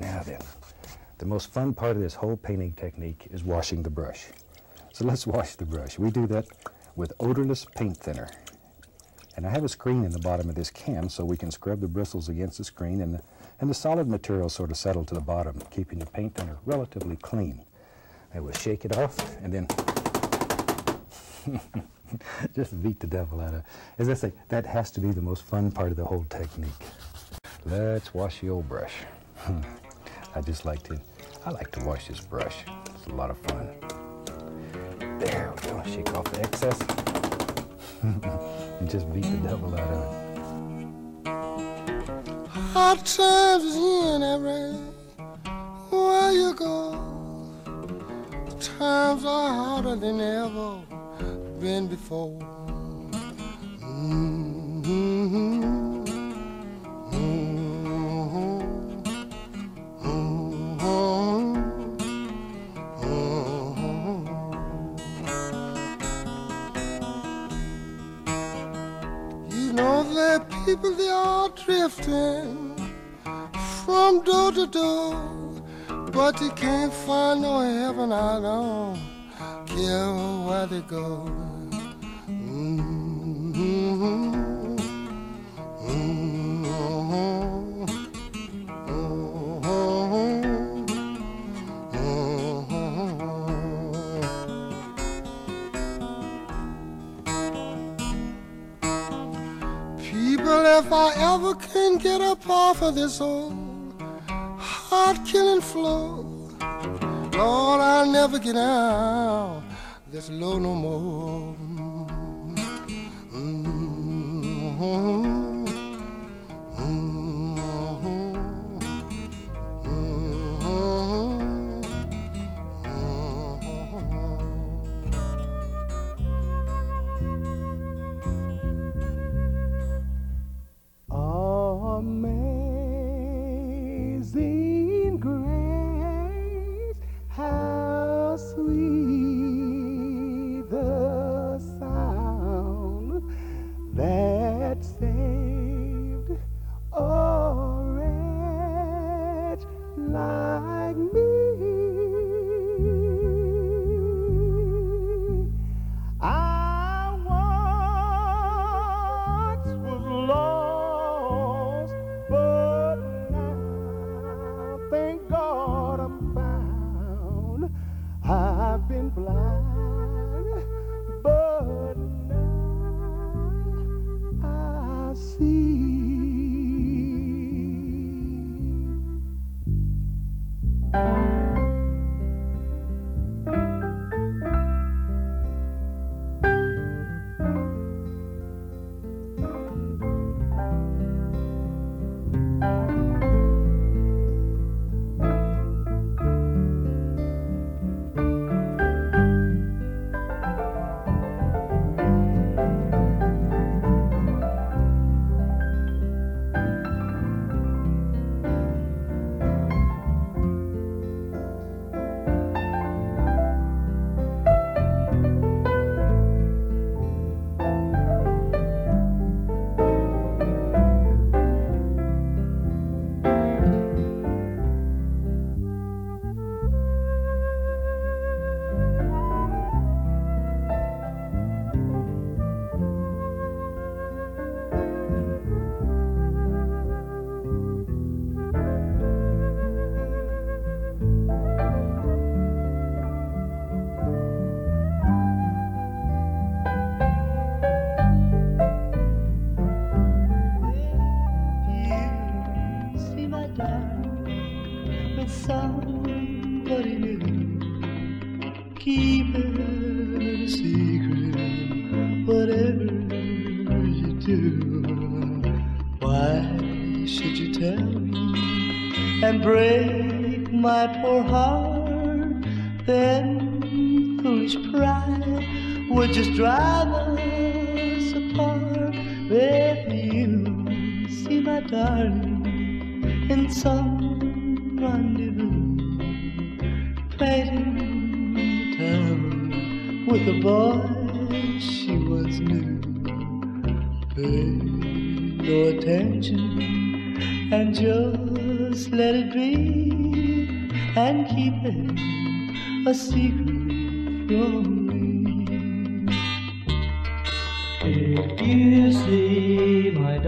Now then, the most fun part of this whole painting technique is washing the brush. So let's wash the brush. We do that with odorless paint thinner. And I have a screen in the bottom of this can so we can scrub the bristles against the screen and the, and the solid material sort of settle to the bottom, keeping the paint thinner relatively clean. I will shake it off and then just beat the devil out of it. As I say, that has to be the most fun part of the whole technique. Let's wash the old brush. Hmm. I just like to, I like to wash this brush. It's a lot of fun. There we go, shake off the excess. and just beat the devil out of it. Hard times in every where you go. Times are harder than ever been before. But they can't find no heaven. I don't care where they go. Mm-hmm. if I ever can get up off of this old heart killing flow, Lord, I'll never get out this low no more. Mm-hmm.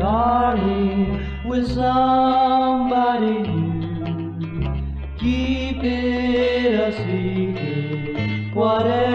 Darling with somebody new, keep it a secret, whatever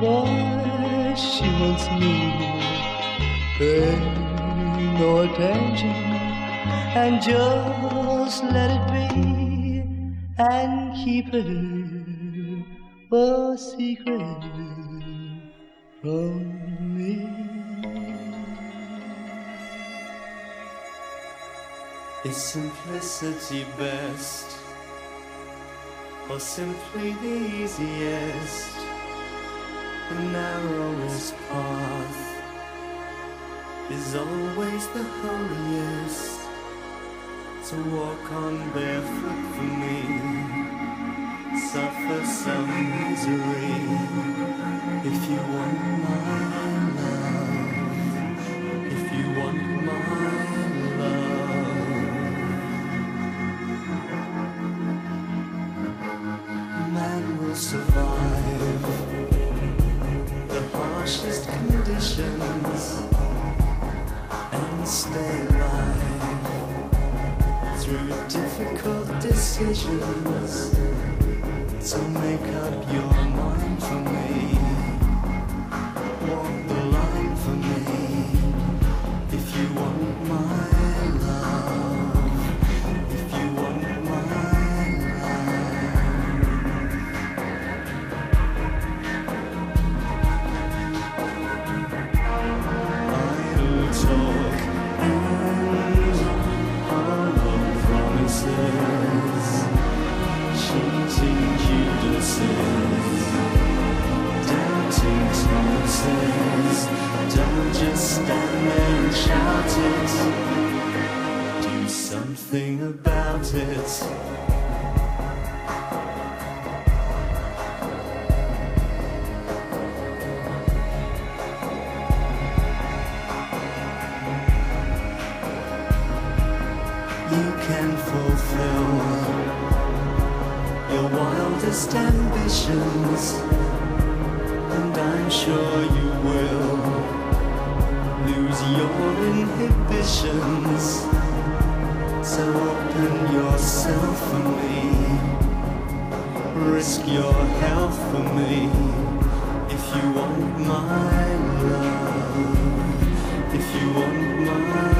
boy she once knew, pay no attention and just let it be and keep it a secret from me. Is simplicity best? Or simply the easiest? The narrowest path is always the holiest. To walk on barefoot for me, suffer some misery. If you want seçmez wildest ambitions, and I'm sure you will lose your inhibitions. So open yourself for me, risk your health for me, if you want my love, if you want my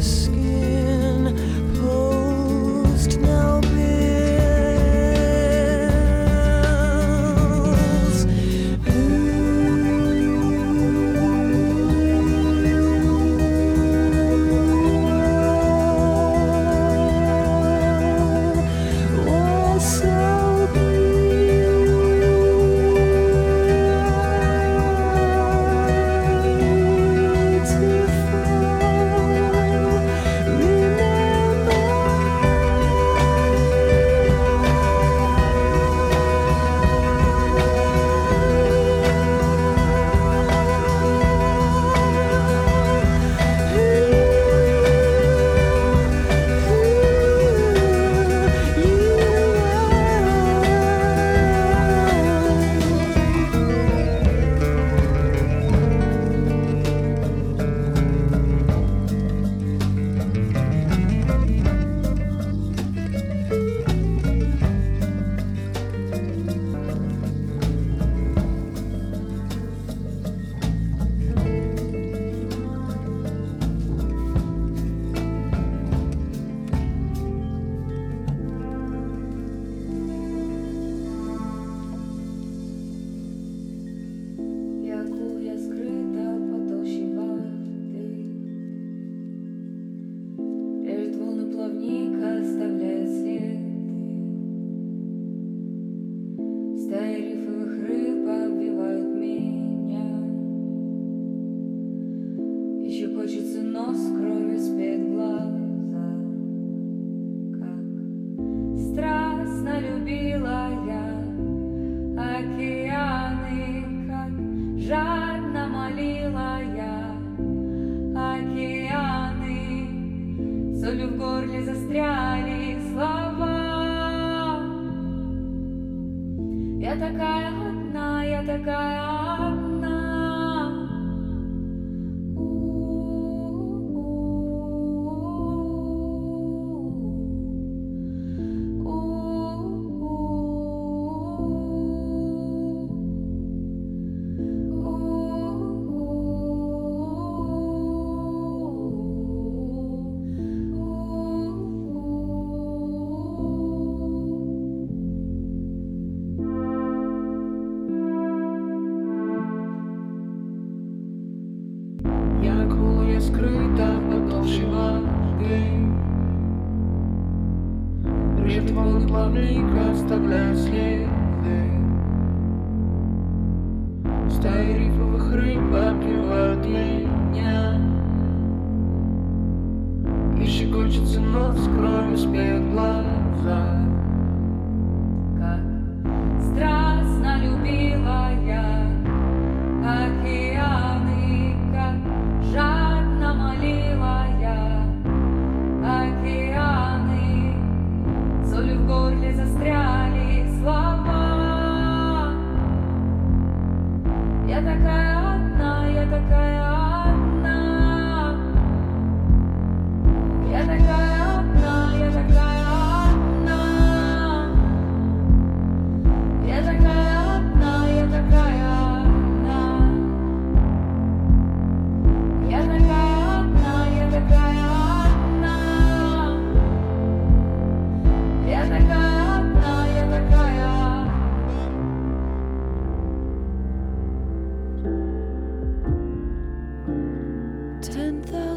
skin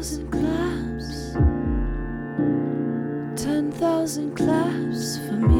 thousand claps, ten thousand claps for me.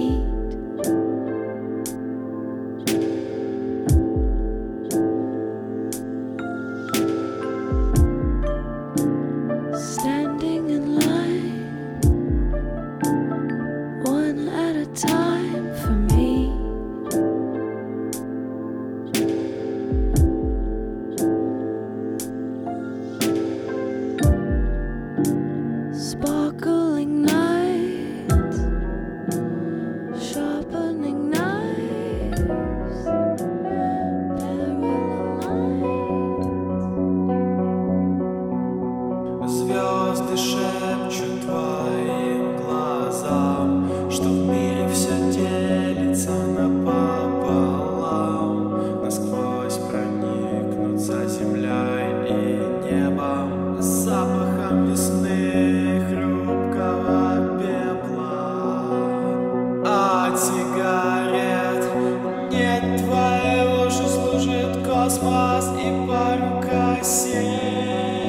спас и по рукосе.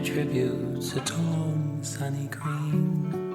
a tribute to Tom Sunny Green.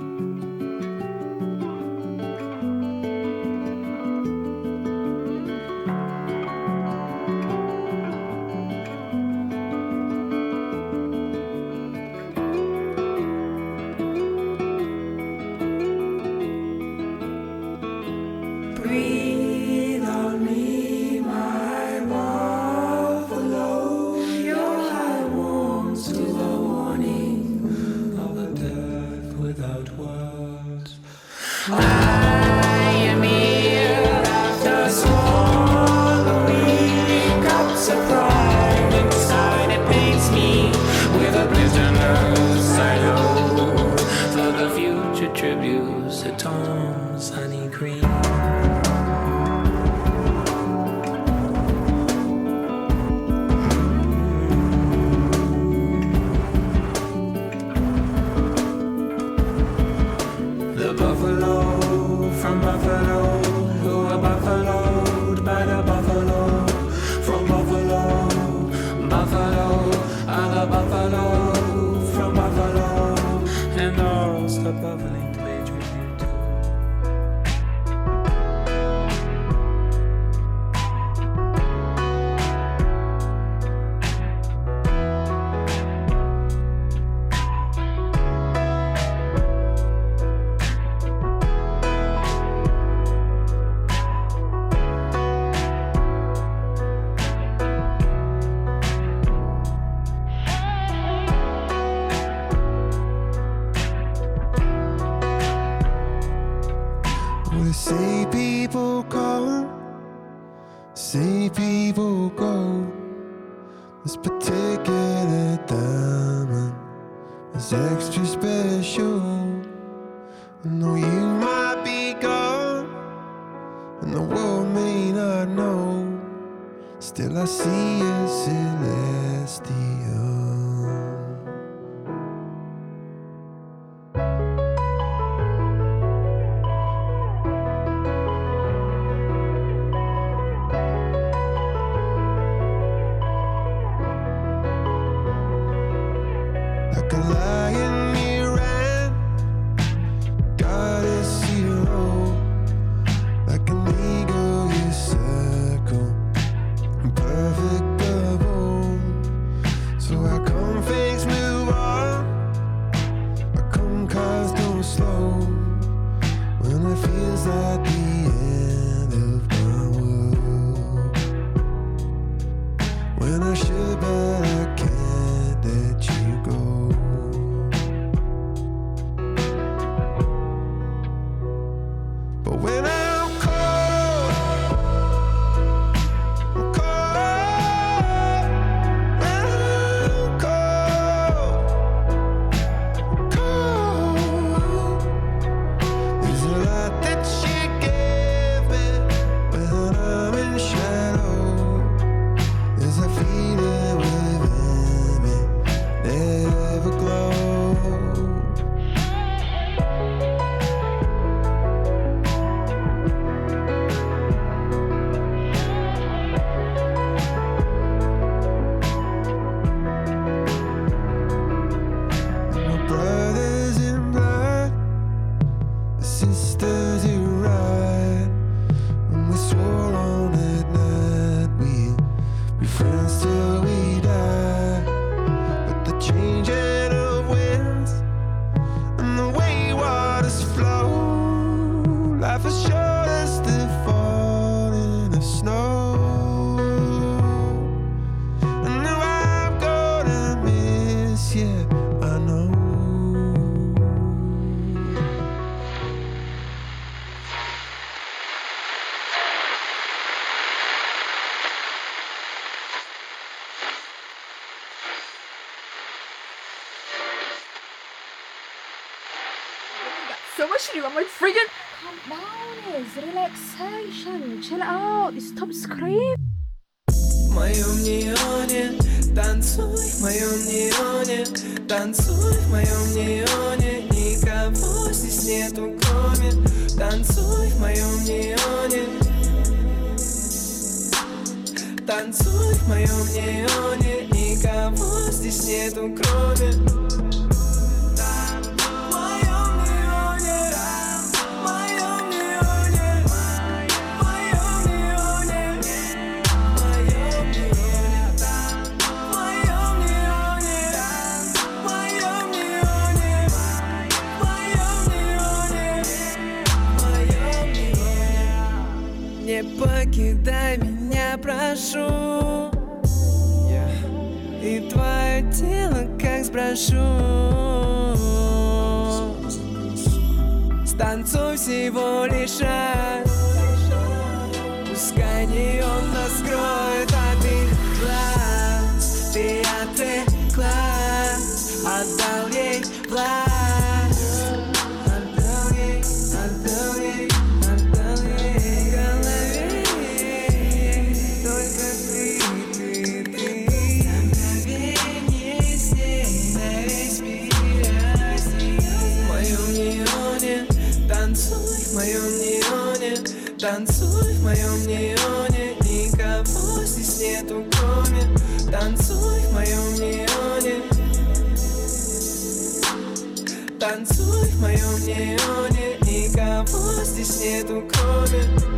covering. Танцуй в моем неоне Никого здесь нету кроме Танцуй в моем неоне. Танцуй в моем неоне. хорошо. Станцуй сегодня моем неоне Никого здесь нету, кроме Танцуй в моем неоне Танцуй в моем неоне Никого здесь нету, кроме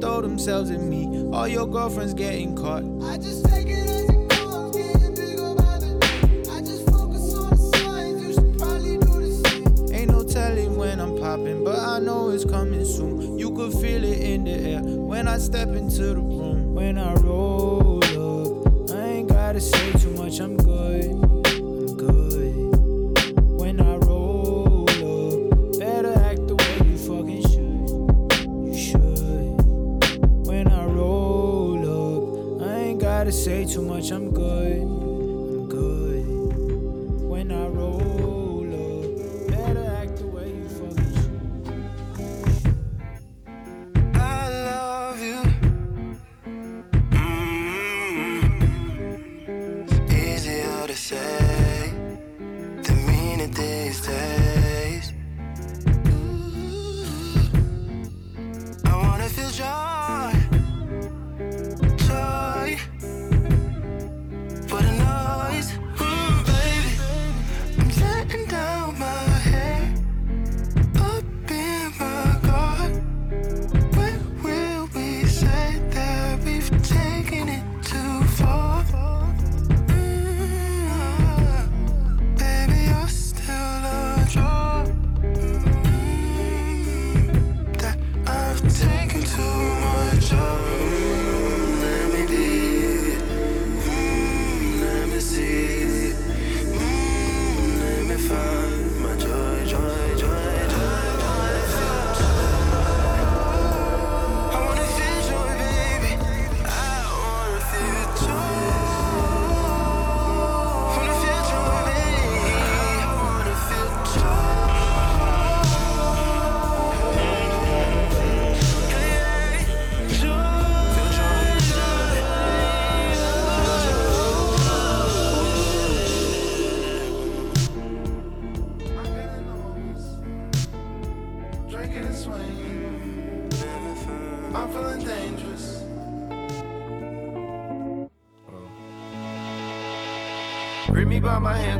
throw themselves at me. All your girlfriends getting caught. I just take it as it comes, getting bigger by the day. I just focus on the signs, you should probably do the same. Ain't no telling when I'm popping, but I know it's coming soon. You could feel it in the air when I step into the room. When I roll up, I ain't gotta say too much, I'm good. too much, I'm good.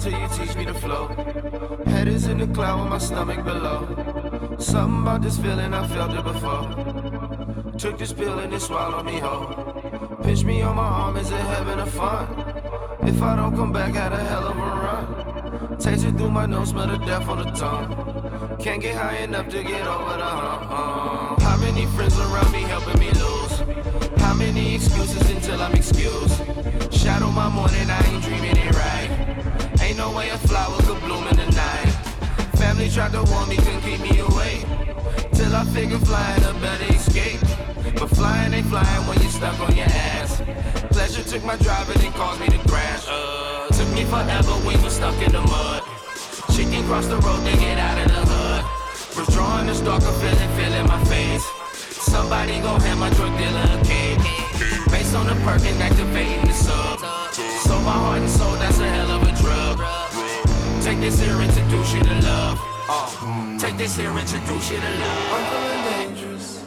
Till you teach me to flow. Head is in the cloud with my stomach below. Something about this feeling, I felt it before. Took this pill and it swallowed me whole. Pinch me on my arm, is it heaven or fun? If I don't come back, had a hell of a run. Taste it through my nose, smell the death on the tongue. Can't get high enough to get over the hump. Uh, how many friends around me helping me lose? How many excuses until I'm excused? Shadow my morning, I ain't dreaming it right. Ain't no way a flower could bloom in the night. Family tried to warn me, couldn't keep me away. Till I figured flying a better escape. But flying ain't flying when you're stuck on your ass. Pleasure took my drive and caused me to crash. Uh, took me forever, we was stuck in the mud. Chicken cross the road to get out of the hood. Was drawing this darker feeling, feeling my face. Somebody gon' hand my drug dealer a cake. Based on the perkin activating the sub. So my heart and soul, that's a hell of a. Take this here, introduce you to love. Uh, take this here, introduce you to love. I'm feeling dangerous.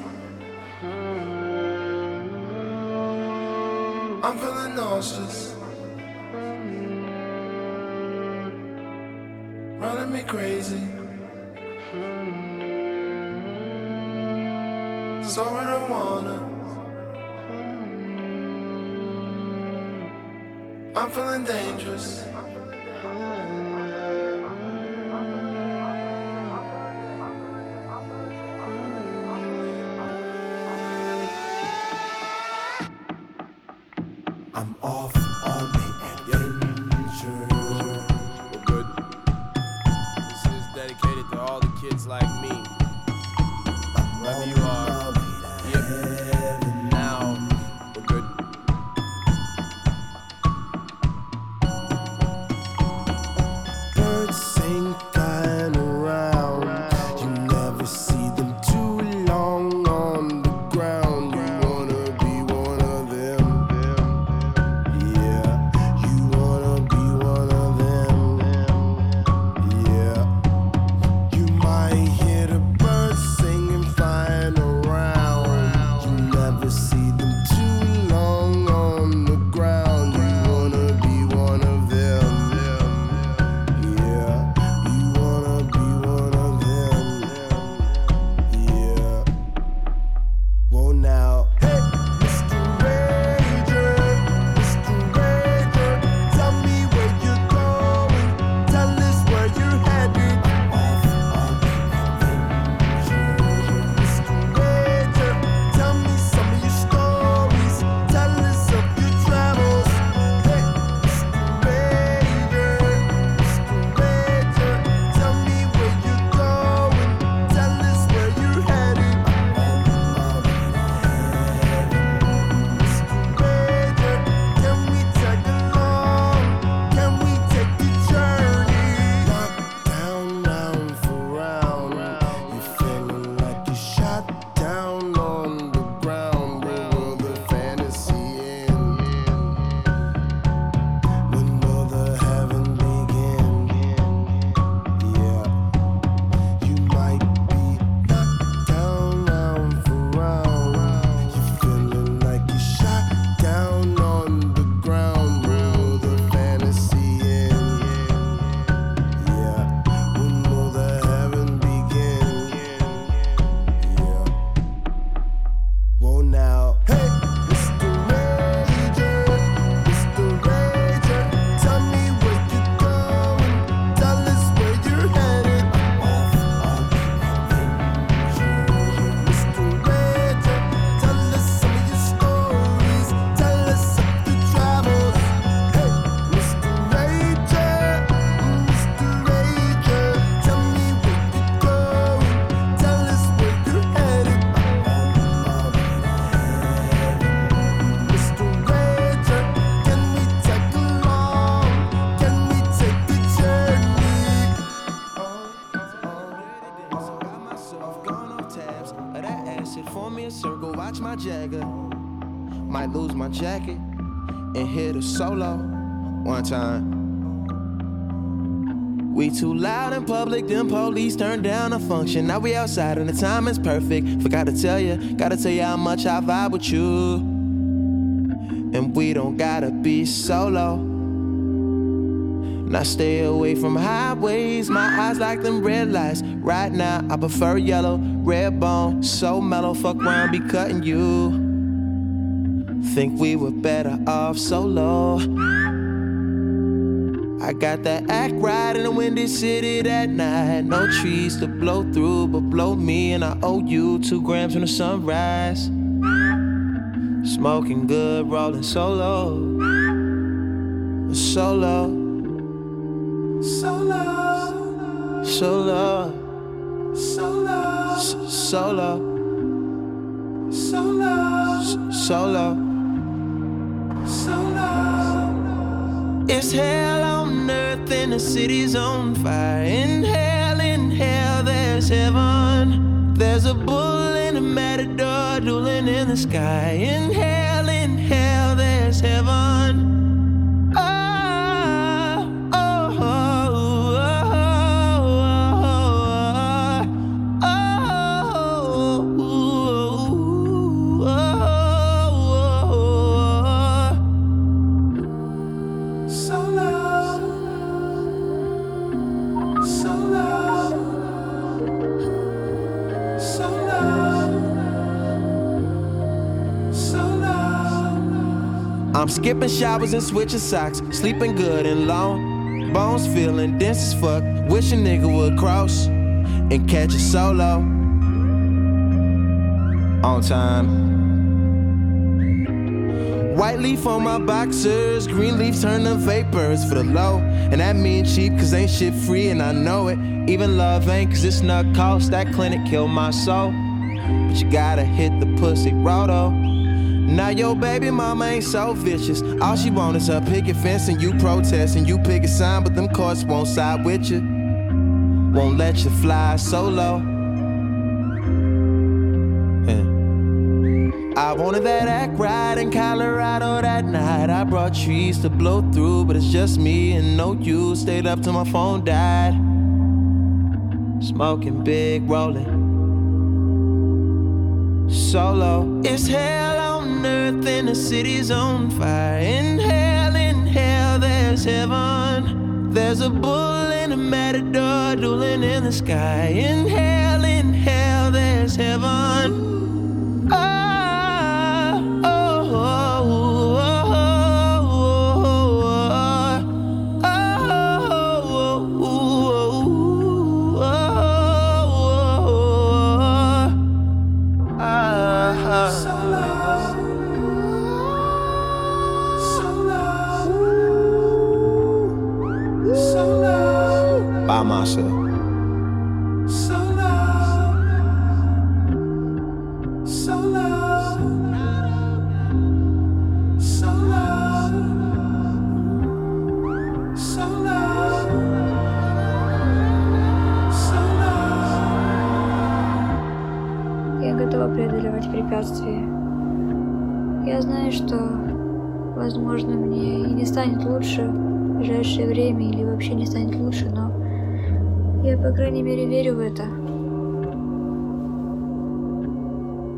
I'm feeling nauseous. Running me crazy. So I don't wanna. I'm feeling dangerous. Too loud in public, them police turned down a function. Now we outside and the time is perfect. Forgot to tell you, gotta tell you how much I vibe with you. And we don't gotta be solo. And I stay away from highways. My eyes like them red lights. Right now, I prefer yellow, red bone, so mellow. Fuck around, be cutting you. Think we were better off solo. I got that act right in the windy city that night. No trees to blow through, but blow me, and I owe you two grams from the sunrise. Smoking good, rolling solo. Solo. Solo. Solo. Solo. Solo. Solo. Solo. Solo. It's hell the city's on fire. In hell, in hell, there's heaven. There's a bull and a matador dueling in the sky. In hell, in hell, there's heaven. I'm skipping showers and switching socks, sleeping good and long. Bones feeling dense as fuck. Wish a nigga would cross and catch a solo on time. White leaf on my boxers, green leaf turn to vapors for the low. And that mean cheap, cause ain't shit free, and I know it. Even love ain't, cause it's not cost. That clinic killed my soul. But you gotta hit the pussy roto. Now your baby mama ain't so vicious. All she want is a picket fence and you protest and you pick a sign, but them courts won't side with you. Won't let you fly solo. Yeah. I wanted that act right in Colorado that night. I brought trees to blow through, but it's just me and no you. Stayed up till my phone died. Smoking big, rolling solo. It's hell on earth and the city's on fire. In hell, in hell, there's heaven. There's a bull and a matador dueling in the sky. In hell, in hell, there's heaven. Ah, myself.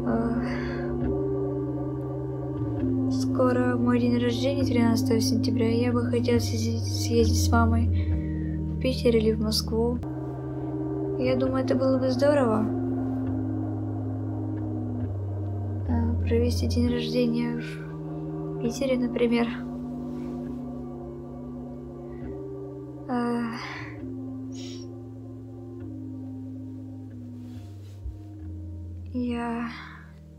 А, Скоро мой день рождения, 13 сентября, я бы хотела съездить, съездить с мамой в Питер или в Москву. Я думаю, это было бы здорово. а, провести день рождения в Питере, например.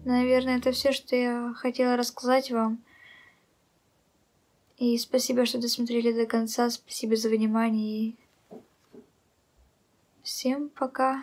Наверное, это все, что я хотела рассказать вам. И спасибо, что досмотрели до конца. Спасибо за внимание. Всем пока.